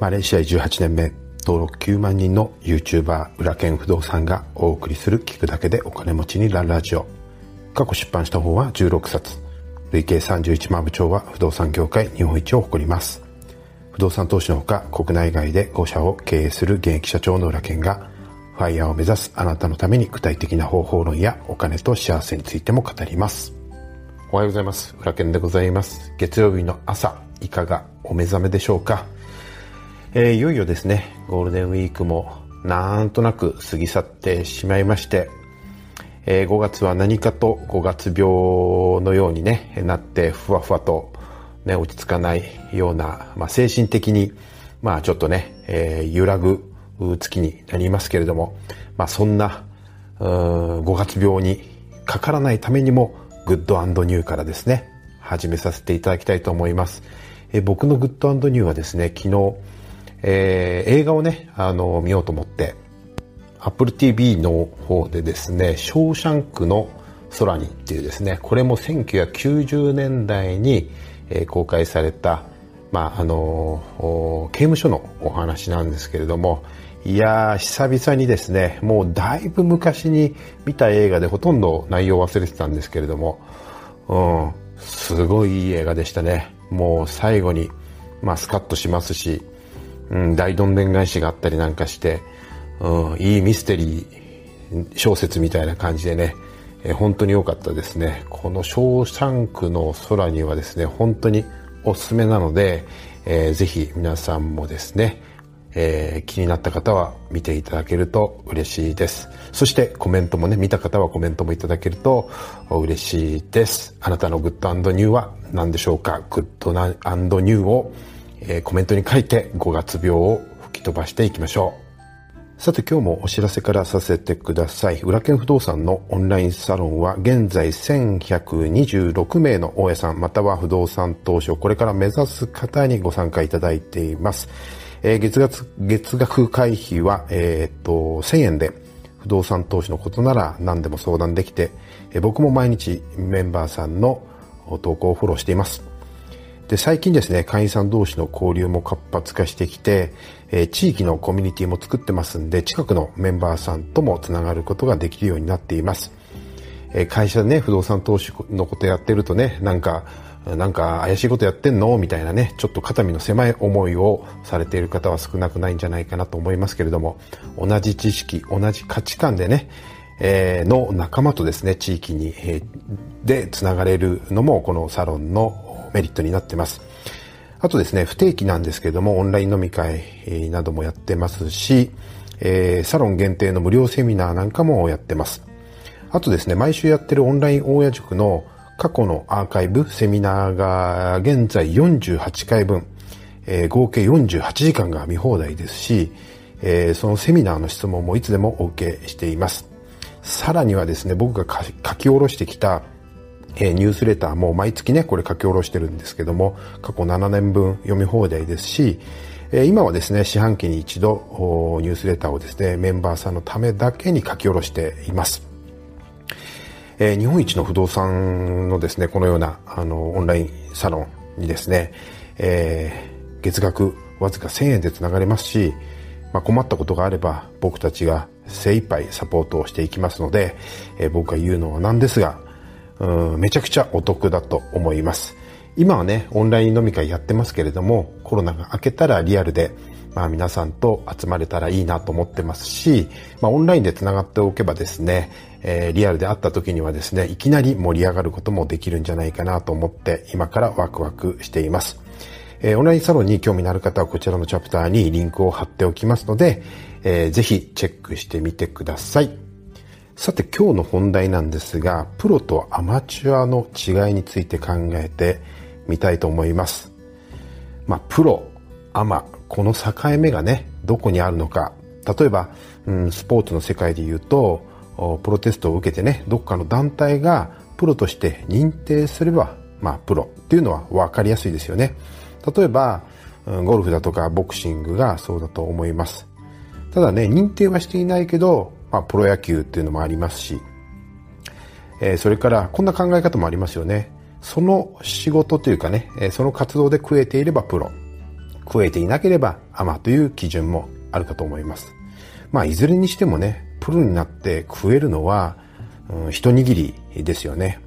マレーシア18年目登録9万人の YouTuber 裏剣不動産がお送りする聞くだけでお金持ちになるラジオ。過去出版した本は16冊。累計31万部長は不動産業界日本一を誇ります。不動産投資のほか国内外で5社を経営する現役社長の裏剣がファイヤーを目指すあなたのために具体的な方法論やお金と幸せについても語ります。おはようございます。裏剣でございます。月曜日の朝いかがお目覚めでしょうか？えー、いよいよですねゴールデンウィークもなんとなく過ぎ去ってしまいまして、えー、5月は何かと5月病のようにねなってふわふわと、ね、落ち着かないような、まあ、精神的にまあちょっとね、えー、揺らぐ月になりますけれども、まあ、そんな5月病にかからないためにもグッドニューからですね始めさせていただきたいと思います、えー、僕のグッドニューはですね昨日えー、映画をね、あの、見ようと思って、Apple TV の方でですね、ショーシャンクの空にっていうですね、これも1990年代に、えー、公開された、まあ、あの、刑務所のお話なんですけれども、いやー、久々にですね、もうだいぶ昔に見た映画でほとんど内容忘れてたんですけれども、うん、すごいいい映画でしたね。もう最後に、まあ、スカッとしますし、うん、大どんでん返しがあったりなんかして、うん、いいミステリー小説みたいな感じでね、えー、本当に良かったですね。このショーシャンクの空にはですね、本当におすすめなので、えー、ぜひ皆さんもですね、えー、気になった方は見ていただけると嬉しいです。そしてコメントもね、見た方はコメントもいただけると嬉しいです。あなたのグッドニューは何でしょうか？グッドニューをえ、コメントに書いて5月病を吹き飛ばしていきましょう。さて今日もお知らせからさせてください。裏剣不動産のオンラインサロンは現在1126名の大家さんまたは不動産投資をこれから目指す方にご参加いただいています。えー、月額、月額会費は、えー、と、1000円で不動産投資のことなら何でも相談できて、えー、僕も毎日メンバーさんの投稿をフォローしています。で、最近ですね、会員さん同士の交流も活発化してきて、えー、地域のコミュニティも作ってますんで、近くのメンバーさんともつながることができるようになっています。えー、会社でね、不動産投資のことやってるとね、なんか、なんか怪しいことやってんのみたいなね、ちょっと肩身の狭い思いをされている方は少なくないんじゃないかなと思いますけれども、同じ知識、同じ価値観でね、えー、の仲間とですね、地域に、えー、でつながれるのもこのサロンのメリットになってます。あとですね、不定期なんですけども、オンライン飲み会などもやってますし、えー、サロン限定の無料セミナーなんかもやってます。あとですね、毎週やってるオンライン大家塾の過去のアーカイブ、セミナーが現在48回分、えー、合計48時間が見放題ですし、えー、そのセミナーの質問もいつでもお受けしています。さらにはですね、僕が書き下ろしてきたえ、ニュースレターも毎月ね、これ書き下ろしてるんですけども、過去7年分読み放題ですし、え、今はですね、四半期に一度ニュースレターをですね、メンバーさんのためだけに書き下ろしています。え、日本一の不動産のですね、このような、あの、オンラインサロンにですね、えー、月額わずか1000円でつながれますし、まあ、困ったことがあれば僕たちが精一杯サポートをしていきますので、えー、僕が言うのはなんですが、うんめちゃくちゃお得だと思います。今はね、オンライン飲み会やってますけれども、コロナが明けたらリアルで、まあ皆さんと集まれたらいいなと思ってますし、まあオンラインで繋がっておけばですね、えー、リアルで会った時にはですね、いきなり盛り上がることもできるんじゃないかなと思って今からワクワクしています。えー、オンラインサロンに興味のある方はこちらのチャプターにリンクを貼っておきますので、えー、ぜひチェックしてみてください。さて今日の本題なんですが、プロとアマチュアの違いについて考えてみたいと思います。まあ、プロ、アマ、この境目がね、どこにあるのか。例えば、うん、スポーツの世界で言うと、プロテストを受けてね、どっかの団体がプロとして認定すれば、まあ、プロっていうのは分かりやすいですよね。例えば、ゴルフだとかボクシングがそうだと思います。ただね、認定はしていないけど、まあ、プロ野球っていうのもありますし、えー、それからこんな考え方もありますよね。その仕事というかね、えー、その活動で食えていればプロ。食えていなければアマという基準もあるかと思います。まあ、いずれにしてもね、プロになって食えるのは、うん、一握りですよね。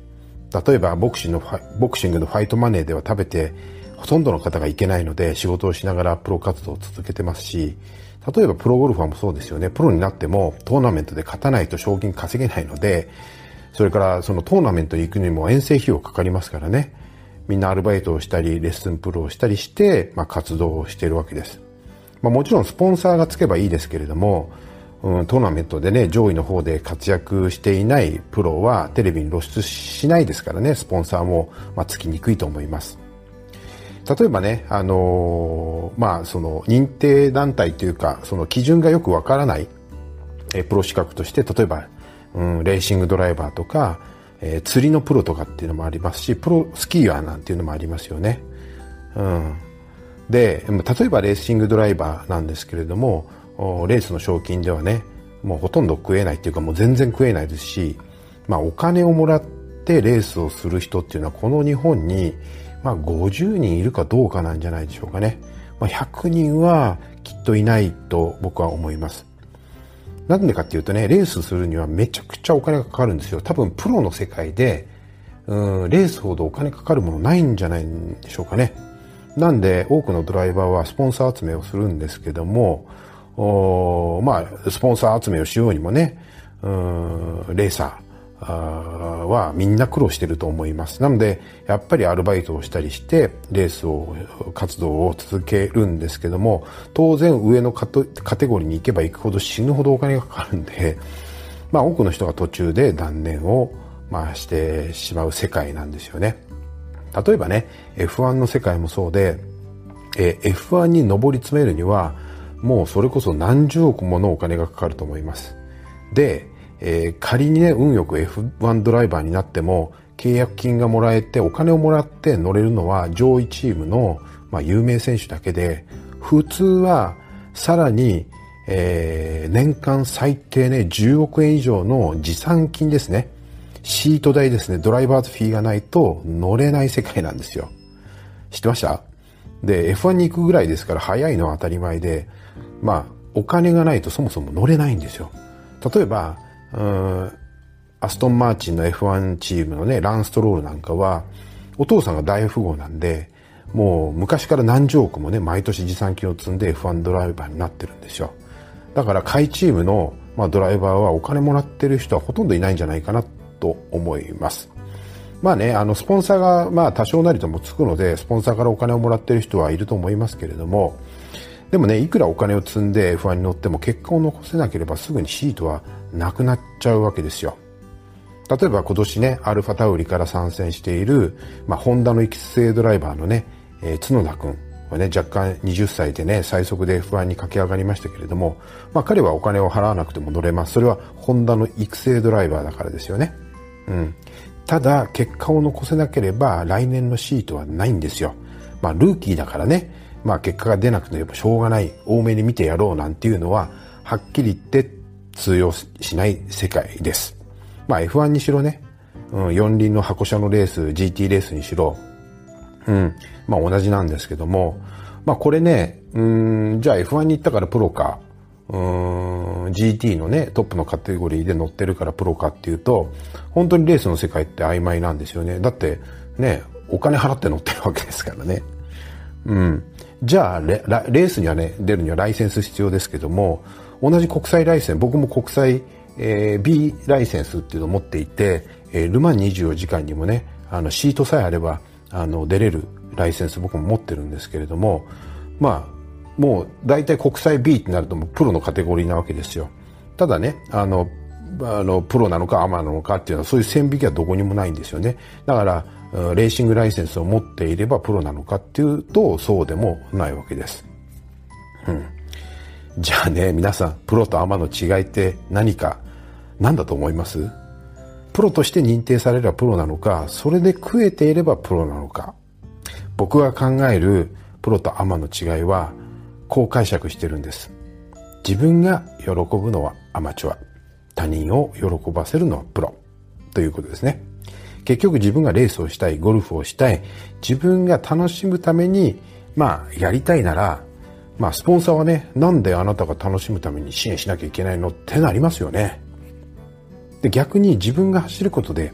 例えばボクシングのボクシングのファイトマネーでは食べてほとんどの方がいけないので仕事をしながらプロ活動を続けてますし例えばプロゴルファーもそうですよね。プロになってもトーナメントで勝たないと賞金稼げないのでそれからそのトーナメントに行くにも遠征費用かかりますからね。みんなアルバイトをしたりレッスンプロをしたりして、まあ、活動をしているわけです、まあ、もちろんスポンサーがつけばいいですけれどもうん、トーナメントでね上位の方で活躍していないプロはテレビに露出しないですからね。スポンサーも、まあ、つきにくいと思います。例えばね、あのー、まあ、その認定団体というかその基準がよくわからないえプロ資格として例えば、うん、レーシングドライバーとか、えー、釣りのプロとかっていうのもありますしプロスキーヤーなんていうのもありますよね、うん、で例えばレーシングドライバーなんですけれどもレースの賞金ではねもうほとんど食えないっていうかもう全然食えないですし、まあ、お金をもらってレースをする人っていうのはこの日本に、まあ、50人いるかどうかなんじゃないでしょうかね、まあ、100人はきっといないと僕は思います。なんでかっていうとねレースするにはめちゃくちゃお金がかかるんですよ。多分プロの世界でうんレースほどお金かかるものないんじゃないんでしょうかね。なんで多くのドライバーはスポンサー集めをするんですけどもおまあ、スポンサー集めをしようにもね、うん、レーサーはみんな苦労してると思います。なので、やっぱりアルバイトをしたりして、レースを、活動を続けるんですけども、当然上のカテゴリーに行けば行くほど死ぬほどお金がかかるんで、まあ多くの人が途中で断念を、まあ、してしまう世界なんですよね。例えばね、F1 の世界もそうで、え F1 に上り詰めるには、もうそれこそ何十億ものお金がかかると思います。で、えー、仮にね、運よく F1 ドライバーになっても、契約金がもらえて、お金をもらって乗れるのは上位チームの、まあ、有名選手だけで、普通はさらに、えー、年間最低ね、10億円以上の持参金ですね。シート代ですね、ドライバーズフィーがないと乗れない世界なんですよ。知ってました？で、F1 に行くぐらいですから早いのは当たり前で、まあ、お金がないとそもそも乗れないんですよ。例えば、アストン・マーチンの F1 チームのね、ランストロールなんかは、お父さんが大富豪なんで、もう昔から何十億もね、毎年持参金を積んで F1 ドライバーになってるんですよ。だから下位チームの、まあ、ドライバーはお金もらってる人はほとんどいないんじゃないかなと思います。まあね、あの、スポンサーが、まあ多少なりともつくので、スポンサーからお金をもらってる人はいると思いますけれども、でもね、いくらお金を積んで F1 に乗っても結果を残せなければすぐにシートはなくなっちゃうわけですよ。例えば今年ね、アルファタウリから参戦している、まあ、ホンダの育成ドライバーのね、えー、角田君はね、若干20歳でね、最速で F1 に駆け上がりましたけれども、まあ彼はお金を払わなくても乗れます。それはホンダの育成ドライバーだからですよね。うん。ただ、結果を残せなければ来年のシートはないんですよ。まあルーキーだからね、まあ結果が出なくてもしょうがない、多めに見てやろうなんていうのは、はっきり言って通用しない世界です。まあ F1 にしろね、うん、四輪の箱車のレース、GT レースにしろ、うん、まあ同じなんですけども、まあこれね、うん、じゃあ F1 に行ったからプロか、うん、GT のね、トップのカテゴリーで乗ってるからプロかっていうと、本当にレースの世界って曖昧なんですよね。だって、ね、お金払って乗ってるわけですからね。うん。じゃあレ、ースにはね、出るにはライセンス必要ですけども、同じ国際ライセンス、僕も国際、えー、B ライセンスっていうのを持っていて、えー、ルマン24時間にもね、あの、シートさえあれば、あの、出れるライセンス僕も持ってるんですけれども、まあ、もう大体国際 B ってなるともうプロのカテゴリーなわけですよ。ただね、あの、あの、プロなのかアマなのかっていうのはそういう線引きはどこにもないんですよね。だから、レーシングライセンスを持っていればプロなのかっていうとそうでもないわけです。うん。じゃあね、皆さん、プロとアマの違いって何か、何だと思います？プロとして認定されればプロなのか、それで食えていればプロなのか。僕が考えるプロとアマの違いは、こう解釈してるんです。自分が喜ぶのはアマチュア。他人を喜ばせるのはプロ。ということですね。結局自分がレースをしたい、ゴルフをしたい、自分が楽しむためにまあ、やりたいなら、まあ、スポンサーはね、なんであなたが楽しむために支援しなきゃいけないのってなりますよね。で、逆に自分が走ることで、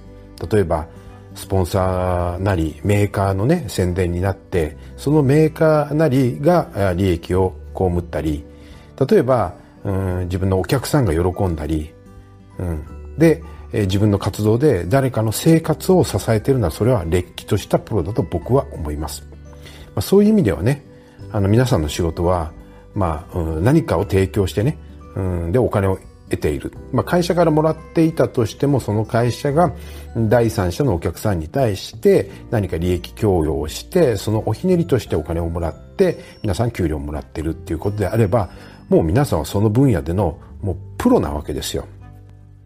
例えば、スポンサーなりメーカーのね、宣伝になって、そのメーカーなりが利益を被ったり、例えば、うん、自分のお客さんが喜んだり、うん、で、え自分の活動で誰かの生活を支えているのはそれはれっきとしたプロだと僕は思います。まあ、そういう意味ではね、あの皆さんの仕事は、まあ、うん、何かを提供してね、うん、でお金を得ている。まあ、会社からもらっていたとしても、その会社が第三者のお客さんに対して何か利益供与をして、そのおひねりとしてお金をもらって、皆さん給料をもらってるっていうことであれば、もう皆さんはその分野でのもうプロなわけですよ。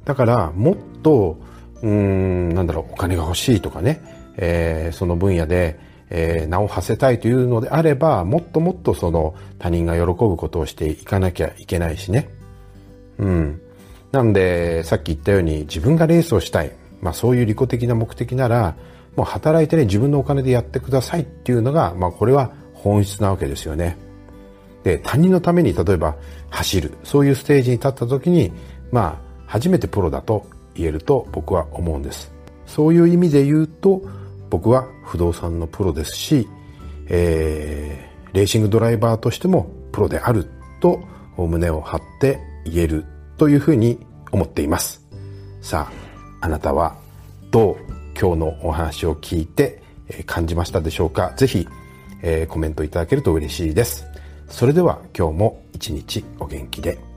だから、もっと、うん、なんだろう、お金が欲しいとかね、えー、その分野で、えー、名を馳せたいというのであれば、もっともっとその他人が喜ぶことをしていかなきゃいけないしね。うん。なんで、さっき言ったように自分がレースをしたい。まあそういう利己的な目的なら、もう働いてね、自分のお金でやってくださいっていうのが、まあこれは本質なわけですよね。で、他人のために例えば走る。そういうステージに立った時に、まあ初めてプロだと言えると僕は思うんです。そういう意味で言うと、僕は不動産のプロですし、えー、レーシングドライバーとしてもプロであると胸を張って言えるというふうに思っています。さあ、あなたはどう今日のお話を聞いて感じましたでしょうか？ぜひ、えー、コメントいただけると嬉しいです。それでは今日も一日お元気で。